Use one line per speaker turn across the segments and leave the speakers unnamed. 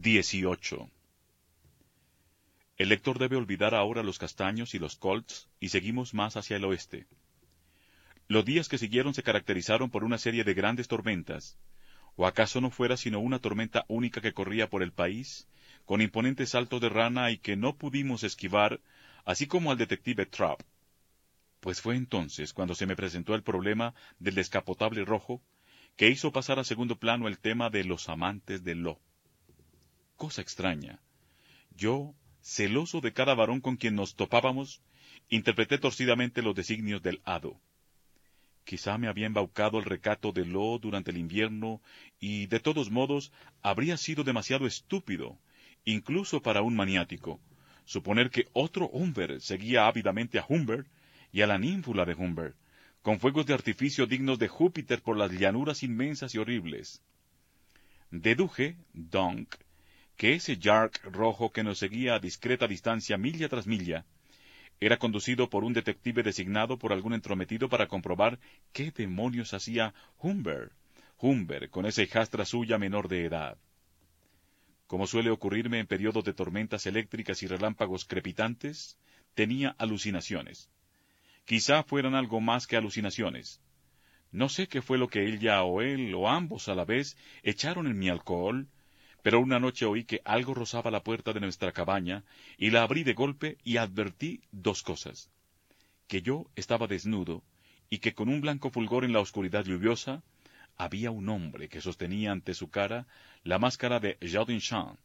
18. El lector debe olvidar ahora los castaños y los colts y seguimos más hacia el oeste. Los días que siguieron se caracterizaron por una serie de grandes tormentas, o acaso no fuera sino una tormenta única que corría por el país, con imponentes saltos de rana y que no pudimos esquivar, así como al detective Trapp. Pues fue entonces cuando se me presentó el problema del descapotable rojo, que hizo pasar a segundo plano el tema de los amantes del lo cosa extraña. Yo, celoso de cada varón con quien nos topábamos, interpreté torcidamente los designios del hado. Quizá me había embaucado el recato de Lo durante el invierno, y de todos modos habría sido demasiado estúpido, incluso para un maniático, suponer que otro Humbert seguía ávidamente a Humbert y a la ninfula de Humbert, con fuegos de artificio dignos de Júpiter por las llanuras inmensas y horribles. Deduje, donc, que ese Yark rojo que nos seguía a discreta distancia milla tras milla, era conducido por un detective designado por algún entrometido para comprobar qué demonios hacía Humbert, Humbert, con esa hijastra suya menor de edad. Como suele ocurrirme en periodos de tormentas eléctricas y relámpagos crepitantes, tenía alucinaciones. Quizá fueran algo más que alucinaciones. No sé qué fue lo que ella o él, o ambos a la vez, echaron en mi alcohol, pero una noche oí que algo rozaba la puerta de nuestra cabaña, y la abrí de golpe y advertí dos cosas. Que yo estaba desnudo, y que con un blanco fulgor en la oscuridad lluviosa, había un hombre que sostenía ante su cara la máscara de Jardin Chan,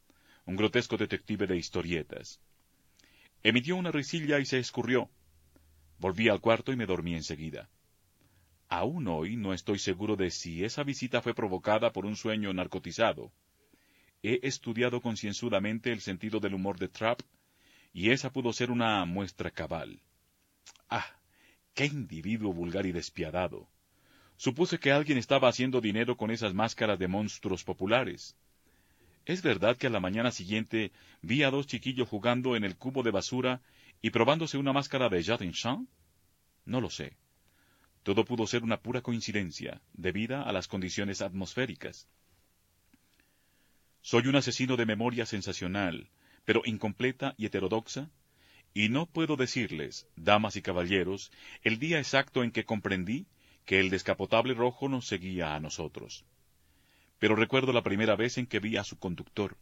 un grotesco detective de historietas. Emitió una risilla y se escurrió. Volví al cuarto y me dormí enseguida. Aún hoy no estoy seguro de si esa visita fue provocada por un sueño narcotizado, He estudiado concienzudamente el sentido del humor de Trapp, y esa pudo ser una muestra cabal. ¡Ah! ¡Qué individuo vulgar y despiadado! Supuse que alguien estaba haciendo dinero con esas máscaras de monstruos populares. ¿Es verdad que a la mañana siguiente vi a dos chiquillos jugando en el cubo de basura y probándose una máscara de Jardin Champ? No lo sé. Todo pudo ser una pura coincidencia, debida a las condiciones atmosféricas. Soy un asesino de memoria sensacional, pero incompleta y heterodoxa, y no puedo decirles, damas y caballeros, el día exacto en que comprendí que el descapotable rojo nos seguía a nosotros. Pero recuerdo la primera vez en que vi a su conductor.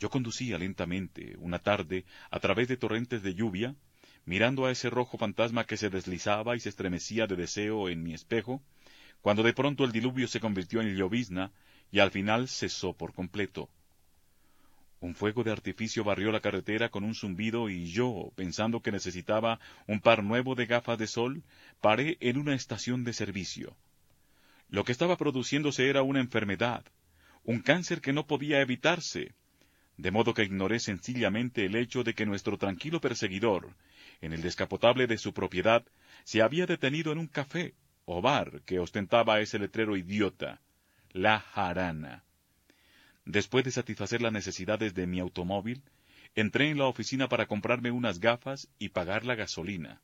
Yo conducía lentamente, una tarde, a través de torrentes de lluvia, mirando a ese rojo fantasma que se deslizaba y se estremecía de deseo en mi espejo, cuando de pronto el diluvio se convirtió en llovizna y al final cesó por completo. Un fuego de artificio barrió la carretera con un zumbido y yo, pensando que necesitaba un par nuevo de gafas de sol, paré en una estación de servicio. Lo que estaba produciéndose era una enfermedad, un cáncer que no podía evitarse, de modo que ignoré sencillamente el hecho de que nuestro tranquilo perseguidor, en el descapotable de su propiedad, se había detenido en un café o bar que ostentaba ese letrero idiota, la jarana. Después de satisfacer las necesidades de mi automóvil, entré en la oficina para comprarme unas gafas y pagar la gasolina.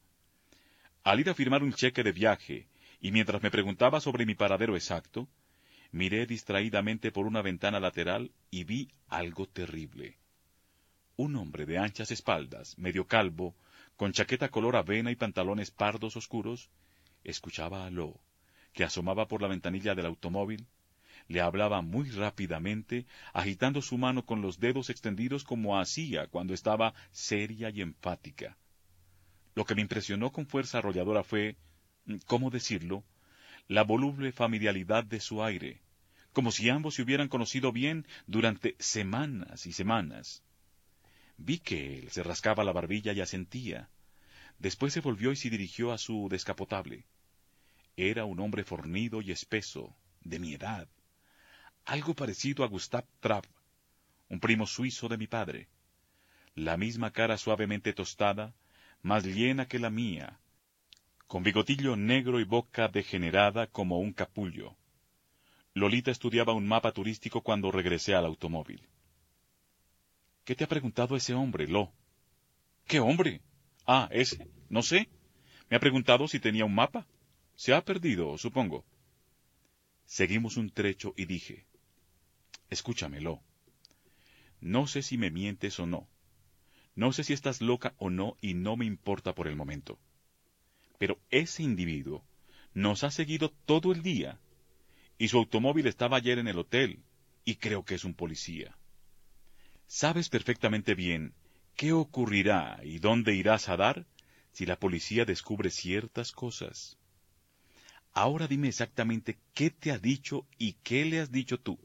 Al ir a firmar un cheque de viaje, y mientras me preguntaba sobre mi paradero exacto, miré distraídamente por una ventana lateral y vi algo terrible. Un hombre de anchas espaldas, medio calvo, con chaqueta color avena y pantalones pardos oscuros, escuchaba a Lo, que asomaba por la ventanilla del automóvil, le hablaba muy rápidamente, agitando su mano con los dedos extendidos como hacía cuando estaba seria y enfática. Lo que me impresionó con fuerza arrolladora fue, ¿cómo decirlo?, la voluble familiaridad de su aire, como si ambos se hubieran conocido bien durante semanas y semanas. Vi que él se rascaba la barbilla y asentía. Después se volvió y se dirigió a su descapotable. Era un hombre fornido y espeso, de mi edad, algo parecido a Gustave Trapp, un primo suizo de mi padre. La misma cara suavemente tostada, más llena que la mía, con bigotillo negro y boca degenerada como un capullo. Lolita estudiaba un mapa turístico cuando regresé al automóvil. ¿Qué te ha preguntado ese hombre, Lo? ¿Qué hombre? Ah, ese. No sé. Me ha preguntado si tenía un mapa. Se ha perdido, supongo. Seguimos un trecho y dije, Escúchamelo. No sé si me mientes o no. No sé si estás loca o no y no me importa por el momento. Pero ese individuo nos ha seguido todo el día y su automóvil estaba ayer en el hotel y creo que es un policía. Sabes perfectamente bien qué ocurrirá y dónde irás a dar si la policía descubre ciertas cosas. Ahora dime exactamente qué te ha dicho y qué le has dicho tú.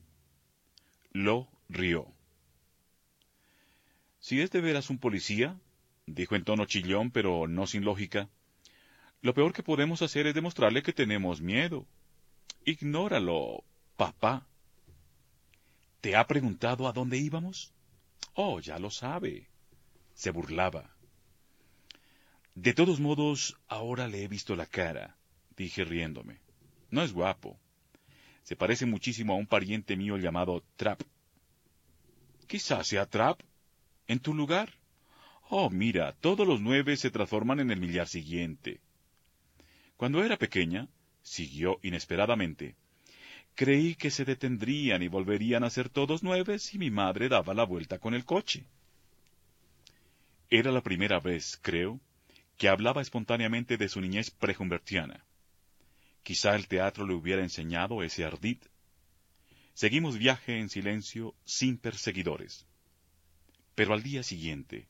Lo rió. Si es de veras un policía, dijo en tono chillón, pero no sin lógica, lo peor que podemos hacer es demostrarle que tenemos miedo. Ignóralo, papá. ¿Te ha preguntado a dónde íbamos? Oh, ya lo sabe. Se burlaba. De todos modos, ahora le he visto la cara, dije riéndome. No es guapo. Se parece muchísimo a un pariente mío llamado Trap. Quizás sea Trap. ¿En tu lugar? Oh, mira, todos los nueve se transforman en el millar siguiente. Cuando era pequeña, siguió inesperadamente, creí que se detendrían y volverían a ser todos nueve si mi madre daba la vuelta con el coche. Era la primera vez, creo, que hablaba espontáneamente de su niñez prejumbertiana. Quizá el teatro le hubiera enseñado ese ardid. Seguimos viaje en silencio, sin perseguidores. Pero al día siguiente,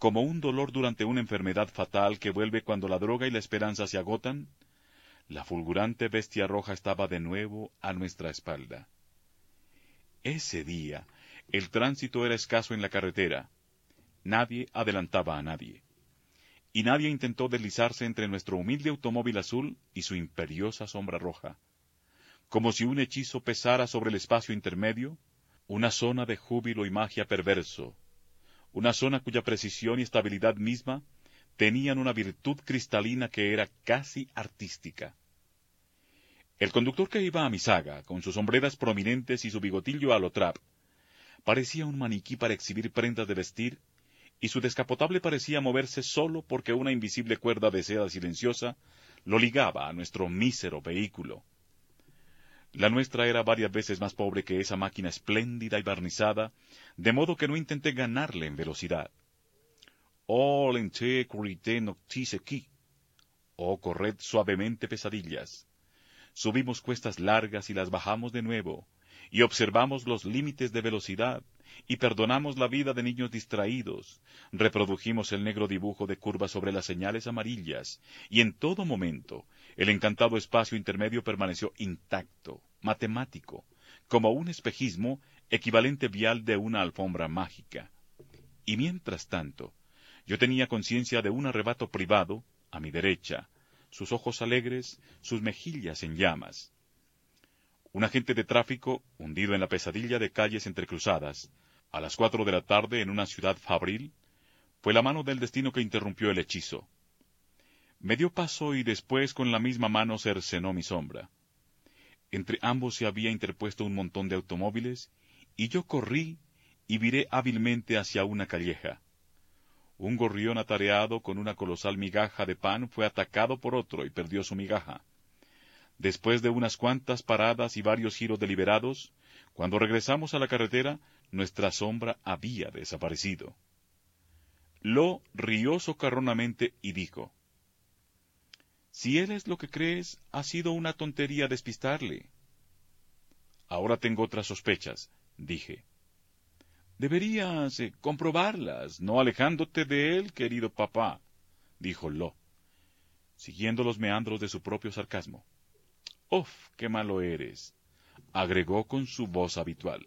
como un dolor durante una enfermedad fatal que vuelve cuando la droga y la esperanza se agotan, la fulgurante bestia roja estaba de nuevo a nuestra espalda. Ese día, el tránsito era escaso en la carretera. Nadie adelantaba a nadie y nadie intentó deslizarse entre nuestro humilde automóvil azul y su imperiosa sombra roja. Como si un hechizo pesara sobre el espacio intermedio, una zona de júbilo y magia perverso, una zona cuya precisión y estabilidad misma tenían una virtud cristalina que era casi artística. El conductor que iba a mi saga, con sus sombreras prominentes y su bigotillo a lo trap, parecía un maniquí para exhibir prendas de vestir y su descapotable parecía moverse solo porque una invisible cuerda de seda silenciosa lo ligaba a nuestro mísero vehículo. La nuestra era varias veces más pobre que esa máquina espléndida y barnizada, de modo que no intenté ganarle en velocidad. Oh, l'intégrité noctis qui. Oh, corred suavemente pesadillas. Subimos cuestas largas y las bajamos de nuevo, y observamos los límites de velocidad, y perdonamos la vida de niños distraídos, reprodujimos el negro dibujo de curvas sobre las señales amarillas, y en todo momento el encantado espacio intermedio permaneció intacto, matemático, como un espejismo equivalente vial de una alfombra mágica. Y mientras tanto, yo tenía conciencia de un arrebato privado, a mi derecha, sus ojos alegres, sus mejillas en llamas. Un agente de tráfico, hundido en la pesadilla de calles entrecruzadas, a las cuatro de la tarde en una ciudad fabril, fue la mano del destino que interrumpió el hechizo. Me dio paso y después con la misma mano cercenó mi sombra. Entre ambos se había interpuesto un montón de automóviles, y yo corrí y viré hábilmente hacia una calleja. Un gorrión atareado con una colosal migaja de pan fue atacado por otro y perdió su migaja. Después de unas cuantas paradas y varios giros deliberados, cuando regresamos a la carretera, nuestra sombra había desaparecido. Lo rió socarronamente y dijo, Si él es lo que crees, ha sido una tontería despistarle. Ahora tengo otras sospechas, dije. Deberías eh, comprobarlas, no alejándote de él, querido papá, dijo Lo, siguiendo los meandros de su propio sarcasmo. ¡Uf, qué malo eres! agregó con su voz habitual.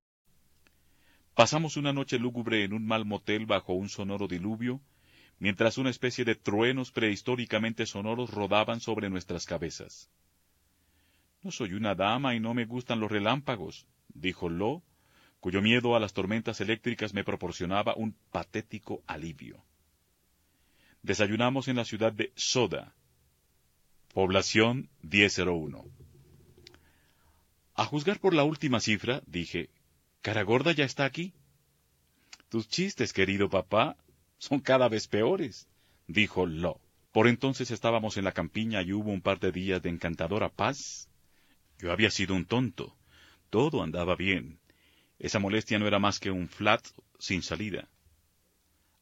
Pasamos una noche lúgubre en un mal motel bajo un sonoro diluvio, mientras una especie de truenos prehistóricamente sonoros rodaban sobre nuestras cabezas. No soy una dama y no me gustan los relámpagos, dijo Lo, cuyo miedo a las tormentas eléctricas me proporcionaba un patético alivio. Desayunamos en la ciudad de Soda, población 1001. A juzgar por la última cifra, dije, ¿Caragorda ya está aquí? Tus chistes, querido papá, son cada vez peores, dijo Lo. Por entonces estábamos en la campiña y hubo un par de días de encantadora paz. Yo había sido un tonto. Todo andaba bien. Esa molestia no era más que un flat sin salida.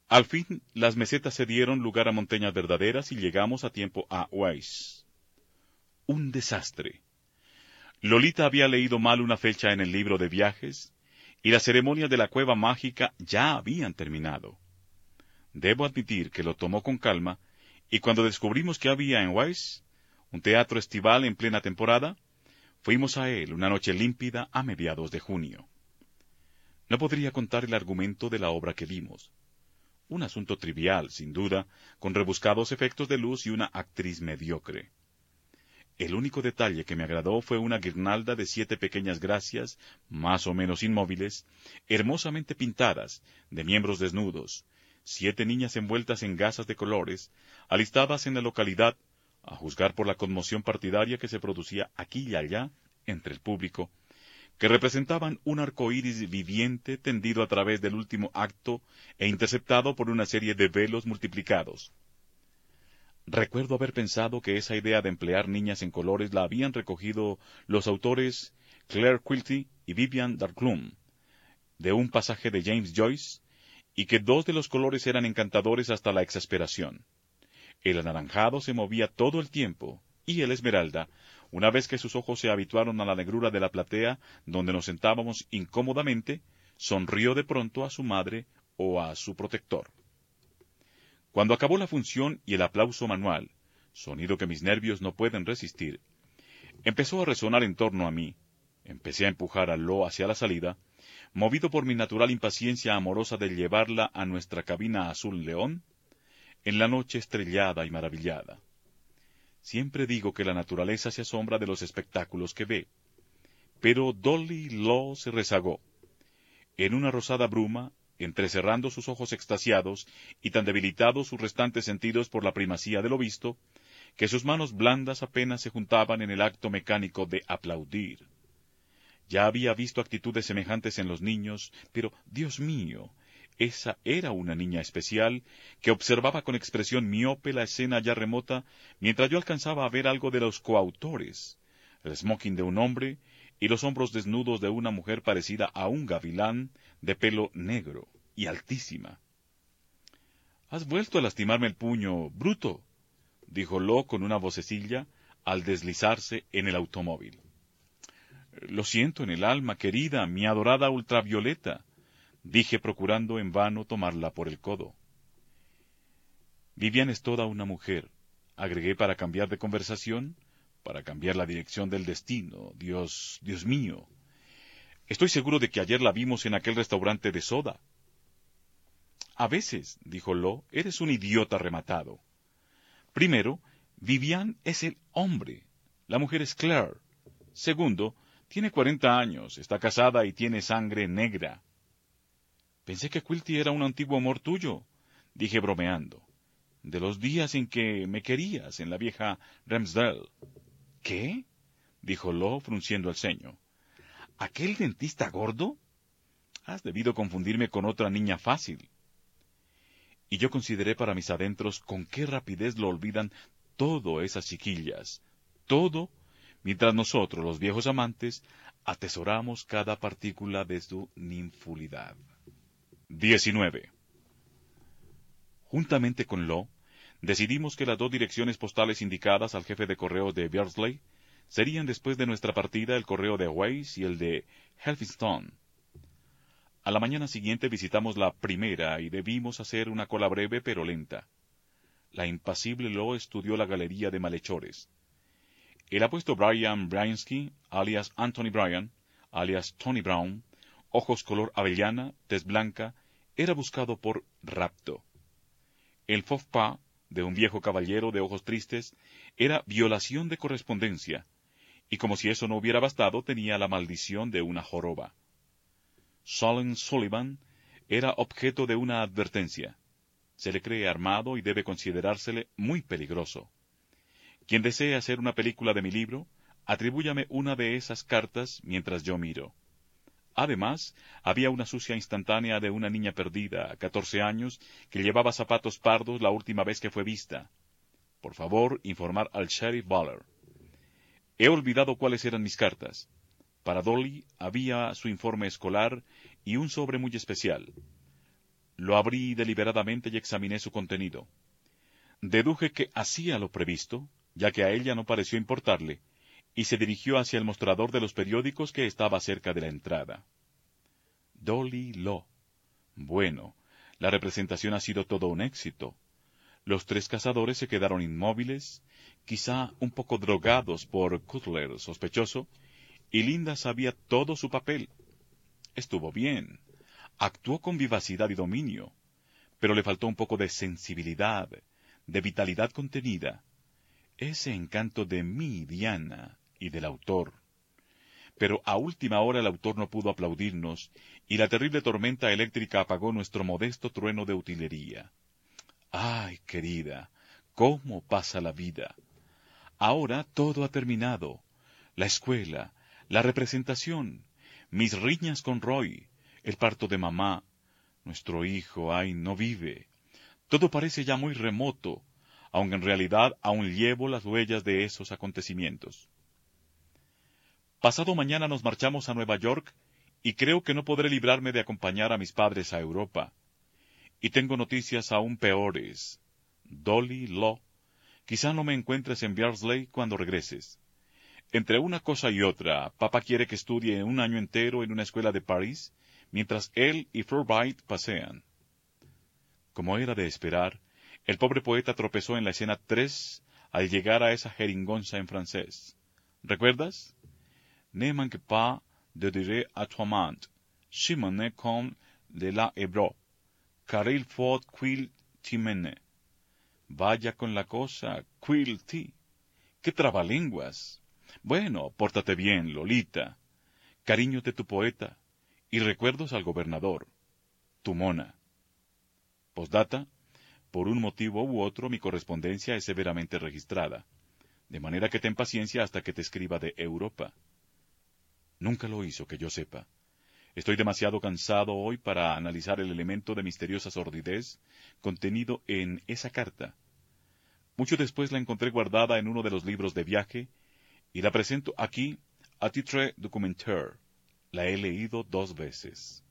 Al fin, las mesetas se dieron lugar a montañas verdaderas y llegamos a tiempo a Weiss. Un desastre. Lolita había leído mal una fecha en el libro de viajes, y las ceremonias de la cueva mágica ya habían terminado. Debo admitir que lo tomó con calma, y cuando descubrimos que había en Weiss un teatro estival en plena temporada, fuimos a él una noche límpida a mediados de junio. No podría contar el argumento de la obra que vimos. Un asunto trivial, sin duda, con rebuscados efectos de luz y una actriz mediocre. El único detalle que me agradó fue una guirnalda de siete pequeñas gracias, más o menos inmóviles, hermosamente pintadas, de miembros desnudos, siete niñas envueltas en gasas de colores, alistadas en la localidad, a juzgar por la conmoción partidaria que se producía aquí y allá entre el público, que representaban un arco iris viviente tendido a través del último acto e interceptado por una serie de velos multiplicados. Recuerdo haber pensado que esa idea de emplear niñas en colores la habían recogido los autores Claire Quilty y Vivian Darkloom, de un pasaje de James Joyce, y que dos de los colores eran encantadores hasta la exasperación. El anaranjado se movía todo el tiempo, y el esmeralda, una vez que sus ojos se habituaron a la negrura de la platea donde nos sentábamos incómodamente, sonrió de pronto a su madre o a su protector. Cuando acabó la función y el aplauso manual, sonido que mis nervios no pueden resistir, empezó a resonar en torno a mí. Empecé a empujar a Lo hacia la salida, movido por mi natural impaciencia amorosa de llevarla a nuestra cabina azul león, en la noche estrellada y maravillada. Siempre digo que la naturaleza se asombra de los espectáculos que ve. Pero Dolly Law se rezagó. En una rosada bruma, entrecerrando sus ojos extasiados y tan debilitados sus restantes sentidos por la primacía de lo visto, que sus manos blandas apenas se juntaban en el acto mecánico de aplaudir. Ya había visto actitudes semejantes en los niños, pero, Dios mío, esa era una niña especial que observaba con expresión miope la escena ya remota mientras yo alcanzaba a ver algo de los coautores, el smoking de un hombre y los hombros desnudos de una mujer parecida a un gavilán de pelo negro y altísima. Has vuelto a lastimarme el puño, bruto, dijo Lo con una vocecilla al deslizarse en el automóvil. Lo siento en el alma, querida, mi adorada ultravioleta, dije procurando en vano tomarla por el codo. Vivian es toda una mujer, agregué para cambiar de conversación, para cambiar la dirección del destino. Dios, Dios mío. Estoy seguro de que ayer la vimos en aquel restaurante de soda. A veces, dijo Lo, eres un idiota rematado. Primero, Vivian es el hombre, la mujer es Claire. Segundo, tiene cuarenta años, está casada y tiene sangre negra. Pensé que Quilty era un antiguo amor tuyo, dije bromeando, de los días en que me querías en la vieja Ramsdale. ¿Qué? dijo Lo, frunciendo el ceño. ¿Aquel dentista gordo? Has debido confundirme con otra niña fácil. Y yo consideré para mis adentros con qué rapidez lo olvidan todo esas chiquillas, todo, mientras nosotros, los viejos amantes, atesoramos cada partícula de su ninfulidad. 19. Juntamente con Lo, decidimos que las dos direcciones postales indicadas al jefe de correo de Beardsley serían después de nuestra partida el correo de Weiss y el de Helfistone. A la mañana siguiente visitamos la primera y debimos hacer una cola breve pero lenta. La impasible Lo estudió la galería de malhechores. El apuesto Brian Bryansky, alias Anthony Bryan, alias Tony Brown, ojos color avellana, tez blanca, era buscado por rapto. El pas de un viejo caballero de ojos tristes era violación de correspondencia, y como si eso no hubiera bastado, tenía la maldición de una joroba. Solon Sullivan era objeto de una advertencia. Se le cree armado y debe considerársele muy peligroso. Quien desee hacer una película de mi libro, atribúyame una de esas cartas mientras yo miro. Además, había una sucia instantánea de una niña perdida, a catorce años, que llevaba zapatos pardos la última vez que fue vista. Por favor, informar al sheriff Baller. He olvidado cuáles eran mis cartas. Para Dolly había su informe escolar y un sobre muy especial. Lo abrí deliberadamente y examiné su contenido. Deduje que hacía lo previsto, ya que a ella no pareció importarle, y se dirigió hacia el mostrador de los periódicos que estaba cerca de la entrada. Dolly Law. Bueno, la representación ha sido todo un éxito. Los tres cazadores se quedaron inmóviles, quizá un poco drogados por Cutler sospechoso, y Linda sabía todo su papel. Estuvo bien. Actuó con vivacidad y dominio, pero le faltó un poco de sensibilidad, de vitalidad contenida, ese encanto de mi Diana y del autor. Pero a última hora el autor no pudo aplaudirnos, y la terrible tormenta eléctrica apagó nuestro modesto trueno de utilería. Ay, querida, cómo pasa la vida. Ahora todo ha terminado. La escuela, la representación, mis riñas con Roy, el parto de mamá, nuestro hijo, ay, no vive. Todo parece ya muy remoto, aunque en realidad aún llevo las huellas de esos acontecimientos. Pasado mañana nos marchamos a Nueva York y creo que no podré librarme de acompañar a mis padres a Europa. Y tengo noticias aún peores. Dolly Law, quizá no me encuentres en Beardsley cuando regreses. Entre una cosa y otra, papá quiere que estudie un año entero en una escuela de París, mientras él y Furbright pasean. Como era de esperar, el pobre poeta tropezó en la escena tres al llegar a esa jeringonza en francés. ¿Recuerdas? Ne manque pas de dire à comme de la Hebro, car il qu'il timene. Vaya con la cosa, quil ti. ¡Qué trabalenguas! Bueno, pórtate bien, Lolita. Cariño de tu poeta y recuerdos al gobernador. Tu mona. Postdata. Por un motivo u otro, mi correspondencia es severamente registrada, de manera que ten paciencia hasta que te escriba de Europa. Nunca lo hizo, que yo sepa. Estoy demasiado cansado hoy para analizar el elemento de misteriosa sordidez contenido en esa carta. Mucho después la encontré guardada en uno de los libros de viaje y la presento aquí a titre documentaire. La he leído dos veces.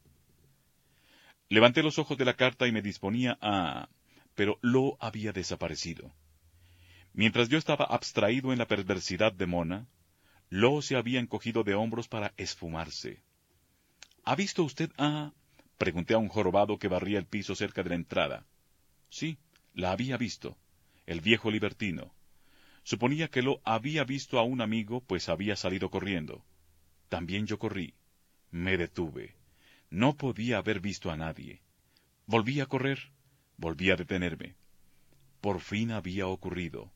Levanté los ojos de la carta y me disponía a... pero lo había desaparecido. Mientras yo estaba abstraído en la perversidad de Mona, Lo se había encogido de hombros para esfumarse. ¿Ha visto usted a...? pregunté a un jorobado que barría el piso cerca de la entrada. Sí, la había visto, el viejo libertino, Suponía que lo había visto a un amigo, pues había salido corriendo. También yo corrí. Me detuve. No podía haber visto a nadie. Volví a correr. Volví a detenerme. Por fin había ocurrido.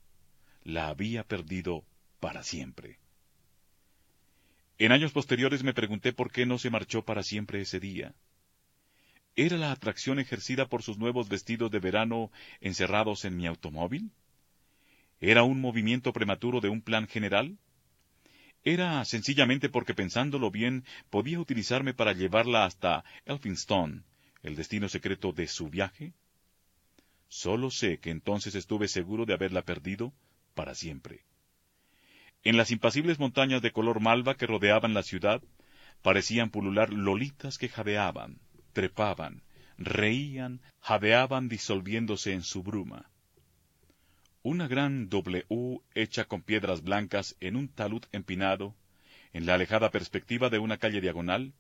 La había perdido para siempre. En años posteriores me pregunté por qué no se marchó para siempre ese día. ¿Era la atracción ejercida por sus nuevos vestidos de verano encerrados en mi automóvil? ¿Era un movimiento prematuro de un plan general? ¿Era sencillamente porque pensándolo bien podía utilizarme para llevarla hasta Elphinstone, el destino secreto de su viaje? Solo sé que entonces estuve seguro de haberla perdido para siempre. En las impasibles montañas de color malva que rodeaban la ciudad, parecían pulular lolitas que jadeaban, trepaban, reían, jadeaban disolviéndose en su bruma. Una gran W hecha con piedras blancas en un talud empinado, en la alejada perspectiva de una calle diagonal,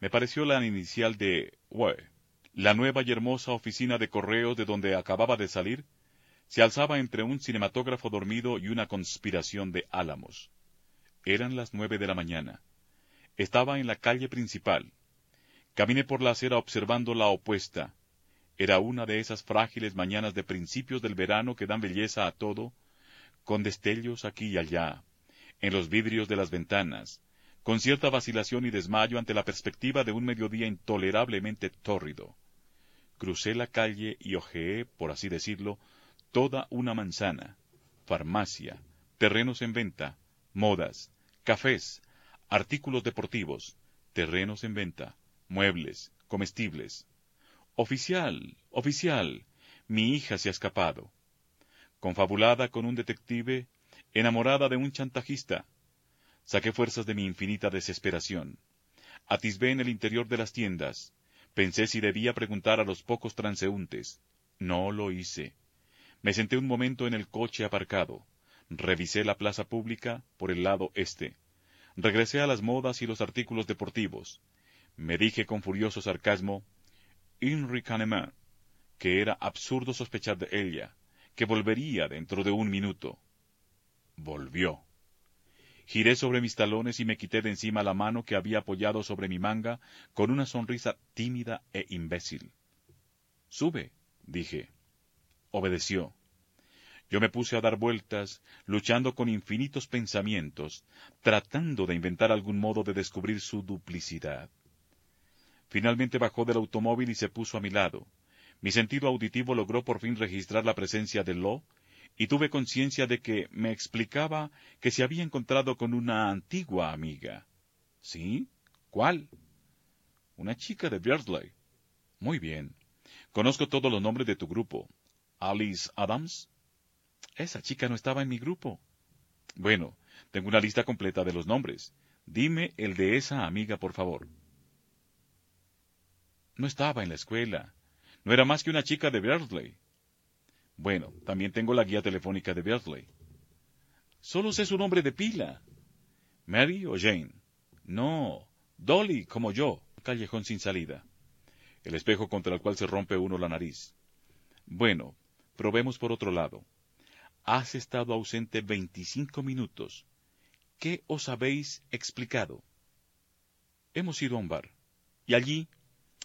me pareció la inicial de W. La nueva y hermosa oficina de correos de donde acababa de salir se alzaba entre un cinematógrafo dormido y una conspiración de álamos. Eran las nueve de la mañana. Estaba en la calle principal. Caminé por la acera observando la opuesta, era una de esas frágiles mañanas de principios del verano que dan belleza a todo, con destellos aquí y allá, en los vidrios de las ventanas, con cierta vacilación y desmayo ante la perspectiva de un mediodía intolerablemente tórrido. Crucé la calle y ojeé, por así decirlo, toda una manzana, farmacia, terrenos en venta, modas, cafés, artículos deportivos, terrenos en venta, muebles, comestibles, Oficial, oficial, mi hija se ha escapado. Confabulada con un detective, enamorada de un chantajista. Saqué fuerzas de mi infinita desesperación. Atisbé en el interior de las tiendas. Pensé si debía preguntar a los pocos transeúntes. No lo hice. Me senté un momento en el coche aparcado. Revisé la plaza pública por el lado este. Regresé a las modas y los artículos deportivos. Me dije con furioso sarcasmo, Henri Kahneman, que era absurdo sospechar de ella, que volvería dentro de un minuto. Volvió. Giré sobre mis talones y me quité de encima la mano que había apoyado sobre mi manga con una sonrisa tímida e imbécil. Sube, dije. Obedeció. Yo me puse a dar vueltas, luchando con infinitos pensamientos, tratando de inventar algún modo de descubrir su duplicidad. Finalmente bajó del automóvil y se puso a mi lado. Mi sentido auditivo logró por fin registrar la presencia de Lo, y tuve conciencia de que me explicaba que se había encontrado con una antigua amiga. ¿Sí? ¿Cuál? Una chica de Beardsley. Muy bien. Conozco todos los nombres de tu grupo. Alice Adams. Esa chica no estaba en mi grupo. Bueno, tengo una lista completa de los nombres. Dime el de esa amiga, por favor. No estaba en la escuela. No era más que una chica de Beardsley. Bueno, también tengo la guía telefónica de Beardsley. Solo sé su nombre de pila. Mary o Jane. No, Dolly, como yo. Callejón sin salida. El espejo contra el cual se rompe uno la nariz. Bueno, probemos por otro lado. Has estado ausente veinticinco minutos. ¿Qué os habéis explicado? Hemos ido a un bar. Y allí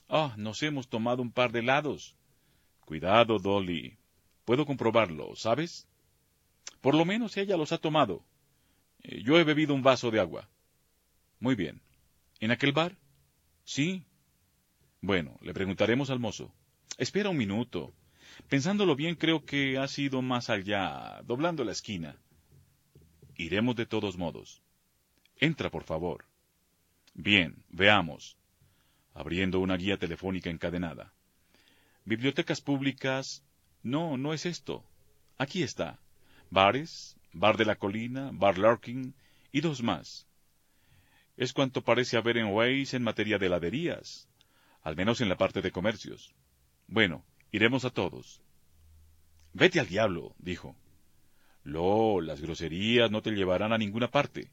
Ah, nos hemos tomado un par de helados. Cuidado, Dolly. Puedo comprobarlo, ¿sabes? Por lo menos ella los ha tomado. Eh, yo he bebido un vaso de agua. Muy bien. ¿En aquel bar? Sí. Bueno, le preguntaremos al mozo. Espera un minuto. Pensándolo bien, creo que ha sido más allá, doblando la esquina. Iremos de todos modos. Entra, por favor. Bien, veamos abriendo una guía telefónica encadenada. Bibliotecas públicas. No, no es esto. Aquí está. Bares, Bar de la Colina, Bar Larkin y dos más. Es cuanto parece haber en Waze en materia de heladerías, al menos en la parte de comercios. Bueno, iremos a todos. Vete al diablo, dijo. Lo, las groserías no te llevarán a ninguna parte.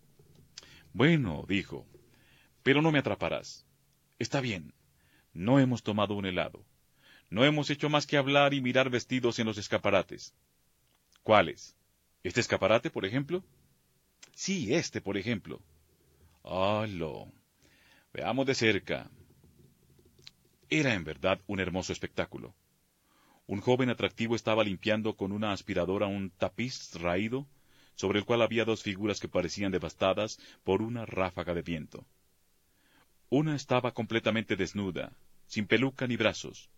Bueno, dijo, pero no me atraparás. Está bien. No hemos tomado un helado. No hemos hecho más que hablar y mirar vestidos en los escaparates. ¿Cuáles? ¿Este escaparate, por ejemplo? Sí, este, por ejemplo. Ah, lo. Veamos de cerca. Era en verdad un hermoso espectáculo. Un joven atractivo estaba limpiando con una aspiradora un tapiz raído sobre el cual había dos figuras que parecían devastadas por una ráfaga de viento. Una estaba completamente desnuda, sin peluca ni brazos.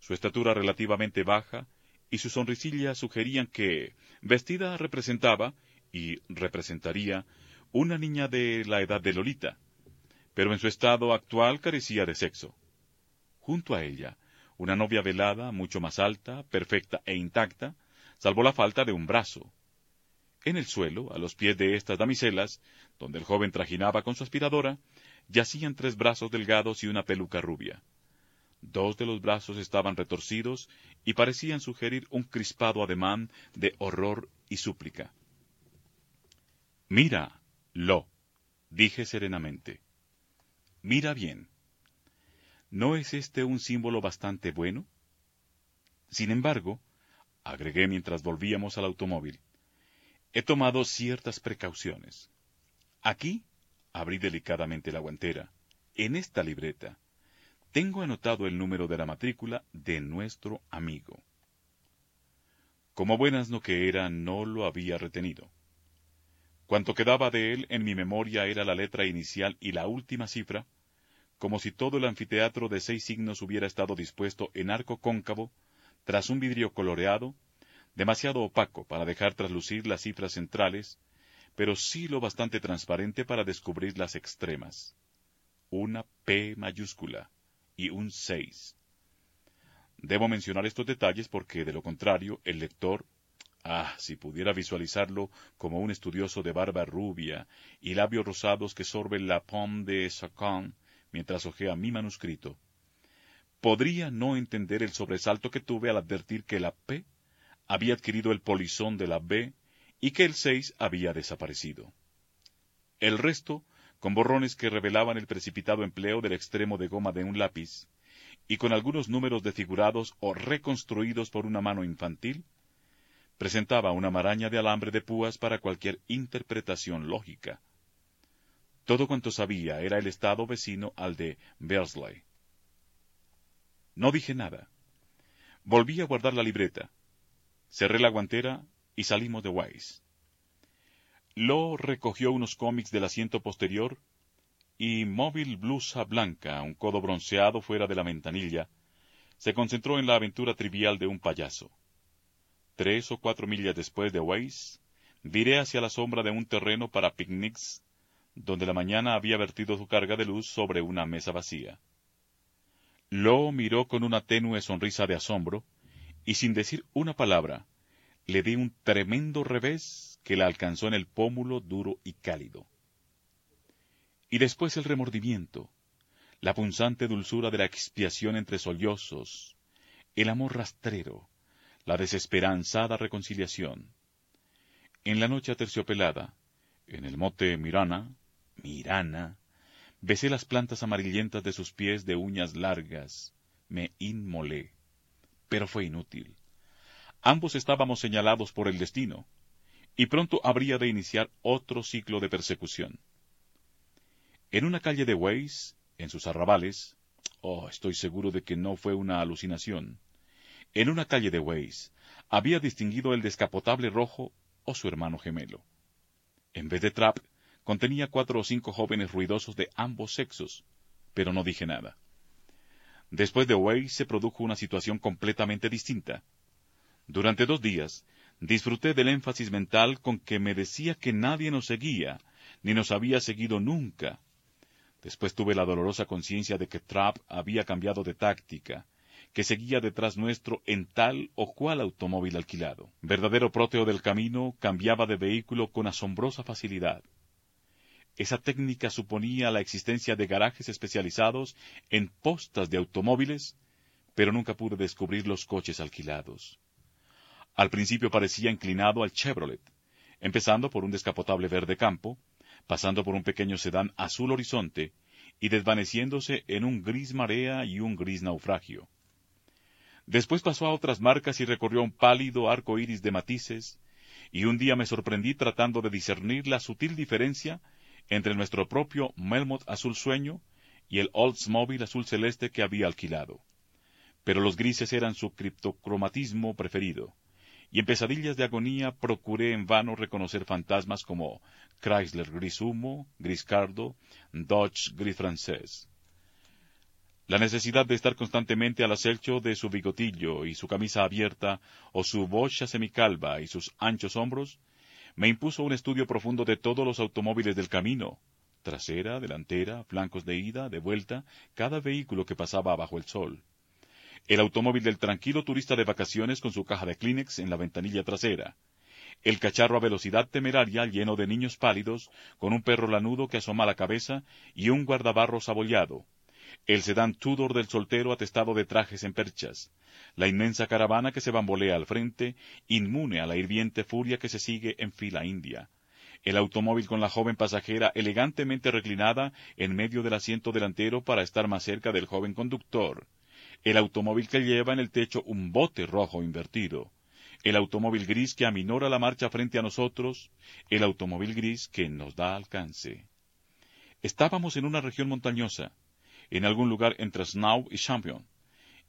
Su estatura relativamente baja y su sonrisilla sugerían que, vestida, representaba, y representaría, una niña de la edad de Lolita, pero en su estado actual carecía de sexo. Junto a ella, una novia velada, mucho más alta, perfecta e intacta, salvo la falta de un brazo. En el suelo, a los pies de estas damiselas, donde el joven trajinaba con su aspiradora, yacían tres brazos delgados y una peluca rubia. Dos de los brazos estaban retorcidos y parecían sugerir un crispado ademán de horror y súplica. Mira, lo, dije serenamente. Mira bien. ¿No es este un símbolo bastante bueno? Sin embargo, agregué mientras volvíamos al automóvil, he tomado ciertas precauciones. Aquí Abrí delicadamente la guantera. En esta libreta tengo anotado el número de la matrícula de nuestro amigo. Como buenas no que era, no lo había retenido. Cuanto quedaba de él en mi memoria era la letra inicial y la última cifra, como si todo el anfiteatro de seis signos hubiera estado dispuesto en arco cóncavo, tras un vidrio coloreado, demasiado opaco para dejar traslucir las cifras centrales, pero sí lo bastante transparente para descubrir las extremas. Una P mayúscula y un 6. Debo mencionar estos detalles porque, de lo contrario, el lector, ah, si pudiera visualizarlo como un estudioso de barba rubia y labios rosados que sorbe la pomme de Sacon mientras ojea mi manuscrito, podría no entender el sobresalto que tuve al advertir que la P había adquirido el polizón de la B y que el 6 había desaparecido. El resto, con borrones que revelaban el precipitado empleo del extremo de goma de un lápiz, y con algunos números desfigurados o reconstruidos por una mano infantil, presentaba una maraña de alambre de púas para cualquier interpretación lógica. Todo cuanto sabía era el estado vecino al de Bersley. No dije nada. Volví a guardar la libreta. Cerré la guantera y salimos de Wise. Lo recogió unos cómics del asiento posterior y, móvil blusa blanca, un codo bronceado fuera de la ventanilla, se concentró en la aventura trivial de un payaso. Tres o cuatro millas después de Weiss, viré hacia la sombra de un terreno para picnics, donde la mañana había vertido su carga de luz sobre una mesa vacía. Lo miró con una tenue sonrisa de asombro, y sin decir una palabra, le di un tremendo revés que la alcanzó en el pómulo duro y cálido. Y después el remordimiento, la punzante dulzura de la expiación entre sollozos, el amor rastrero, la desesperanzada reconciliación. En la noche aterciopelada, en el mote Mirana, Mirana, besé las plantas amarillentas de sus pies de uñas largas, me inmolé, pero fue inútil. Ambos estábamos señalados por el destino, y pronto habría de iniciar otro ciclo de persecución. En una calle de Weiss, en sus arrabales, oh, estoy seguro de que no fue una alucinación, en una calle de Weiss, había distinguido el descapotable rojo o su hermano gemelo. En vez de trap, contenía cuatro o cinco jóvenes ruidosos de ambos sexos, pero no dije nada. Después de Weiss se produjo una situación completamente distinta. Durante dos días, disfruté del énfasis mental con que me decía que nadie nos seguía, ni nos había seguido nunca. Después tuve la dolorosa conciencia de que Trapp había cambiado de táctica, que seguía detrás nuestro en tal o cual automóvil alquilado. Verdadero próteo del camino, cambiaba de vehículo con asombrosa facilidad. Esa técnica suponía la existencia de garajes especializados en postas de automóviles, pero nunca pude descubrir los coches alquilados. Al principio parecía inclinado al Chevrolet, empezando por un descapotable verde campo, pasando por un pequeño sedán azul horizonte y desvaneciéndose en un gris marea y un gris naufragio. Después pasó a otras marcas y recorrió un pálido arco iris de matices, y un día me sorprendí tratando de discernir la sutil diferencia entre nuestro propio Melmoth azul sueño y el Oldsmobile azul celeste que había alquilado. Pero los grises eran su criptocromatismo preferido y en pesadillas de agonía procuré en vano reconocer fantasmas como Chrysler gris humo, gris cardo, Dodge gris francés. La necesidad de estar constantemente al acecho de su bigotillo y su camisa abierta, o su bocha semicalva y sus anchos hombros, me impuso un estudio profundo de todos los automóviles del camino, trasera, delantera, flancos de ida, de vuelta, cada vehículo que pasaba bajo el sol. El automóvil del tranquilo turista de vacaciones con su caja de Kleenex en la ventanilla trasera, el cacharro a velocidad temeraria lleno de niños pálidos, con un perro lanudo que asoma la cabeza y un guardabarros abollado, el sedán Tudor del soltero atestado de trajes en perchas, la inmensa caravana que se bambolea al frente, inmune a la hirviente furia que se sigue en fila india, el automóvil con la joven pasajera elegantemente reclinada en medio del asiento delantero para estar más cerca del joven conductor, el automóvil que lleva en el techo un bote rojo invertido, el automóvil gris que aminora la marcha frente a nosotros, el automóvil gris que nos da alcance. Estábamos en una región montañosa, en algún lugar entre Snow y Champion,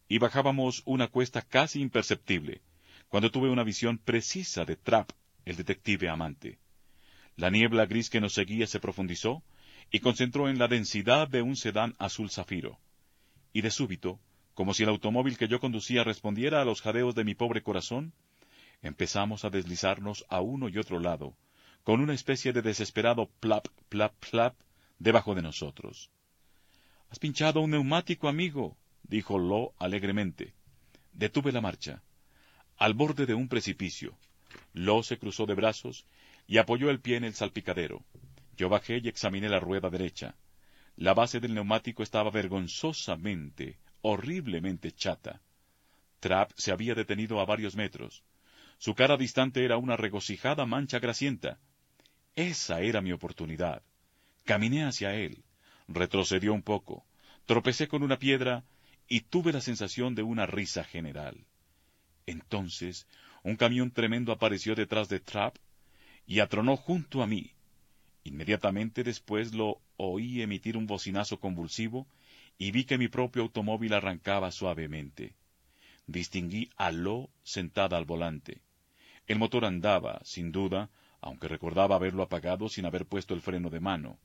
y bajábamos una cuesta casi imperceptible, cuando tuve una visión precisa de Trapp, el detective amante. La niebla gris que nos seguía se profundizó y concentró en la densidad de un sedán azul zafiro, y de súbito como si el automóvil que yo conducía respondiera a los jadeos de mi pobre corazón, empezamos a deslizarnos a uno y otro lado, con una especie de desesperado plap, plap, plap debajo de nosotros. Has pinchado un neumático, amigo, dijo Lo alegremente. Detuve la marcha. Al borde de un precipicio. Lo se cruzó de brazos y apoyó el pie en el salpicadero. Yo bajé y examiné la rueda derecha. La base del neumático estaba vergonzosamente, horriblemente chata. Trapp se había detenido a varios metros. Su cara distante era una regocijada mancha grasienta. Esa era mi oportunidad. Caminé hacia él. Retrocedió un poco. Tropecé con una piedra y tuve la sensación de una risa general. Entonces, un camión tremendo apareció detrás de Trapp y atronó junto a mí. Inmediatamente después lo oí emitir un bocinazo convulsivo y vi que mi propio automóvil arrancaba suavemente. Distinguí a Lo sentada al volante. El motor andaba, sin duda, aunque recordaba haberlo apagado sin haber puesto el freno de mano.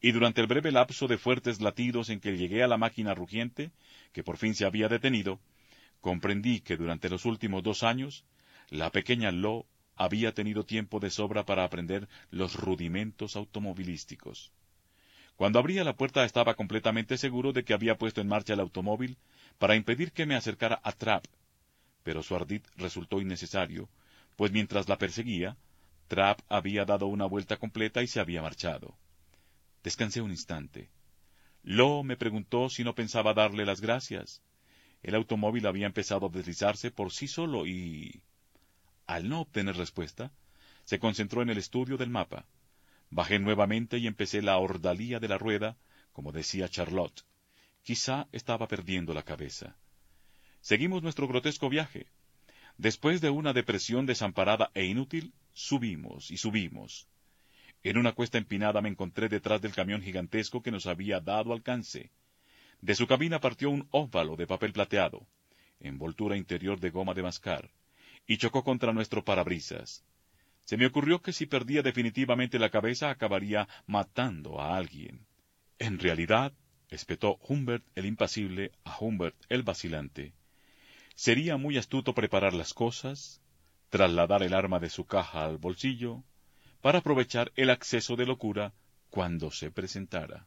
Y durante el breve lapso de fuertes latidos en que llegué a la máquina rugiente, que por fin se había detenido, comprendí que durante los últimos dos años, la pequeña Lo había tenido tiempo de sobra para aprender los rudimentos automovilísticos. Cuando abría la puerta estaba completamente seguro de que había puesto en marcha el automóvil para impedir que me acercara a Trapp, pero su ardid resultó innecesario, pues mientras la perseguía, Trapp había dado una vuelta completa y se había marchado. Descansé un instante. Lo me preguntó si no pensaba darle las gracias. El automóvil había empezado a deslizarse por sí solo y... Al no obtener respuesta, se concentró en el estudio del mapa. Bajé nuevamente y empecé la ordalía de la rueda, como decía Charlotte. Quizá estaba perdiendo la cabeza. Seguimos nuestro grotesco viaje. Después de una depresión desamparada e inútil, subimos y subimos. En una cuesta empinada me encontré detrás del camión gigantesco que nos había dado alcance. De su cabina partió un óvalo de papel plateado, envoltura interior de goma de mascar, y chocó contra nuestro parabrisas. Se me ocurrió que si perdía definitivamente la cabeza acabaría matando a alguien. En realidad, espetó Humbert el impasible a Humbert el vacilante. Sería muy astuto preparar las cosas, trasladar el arma de su caja al bolsillo, para aprovechar el acceso de locura cuando se presentara.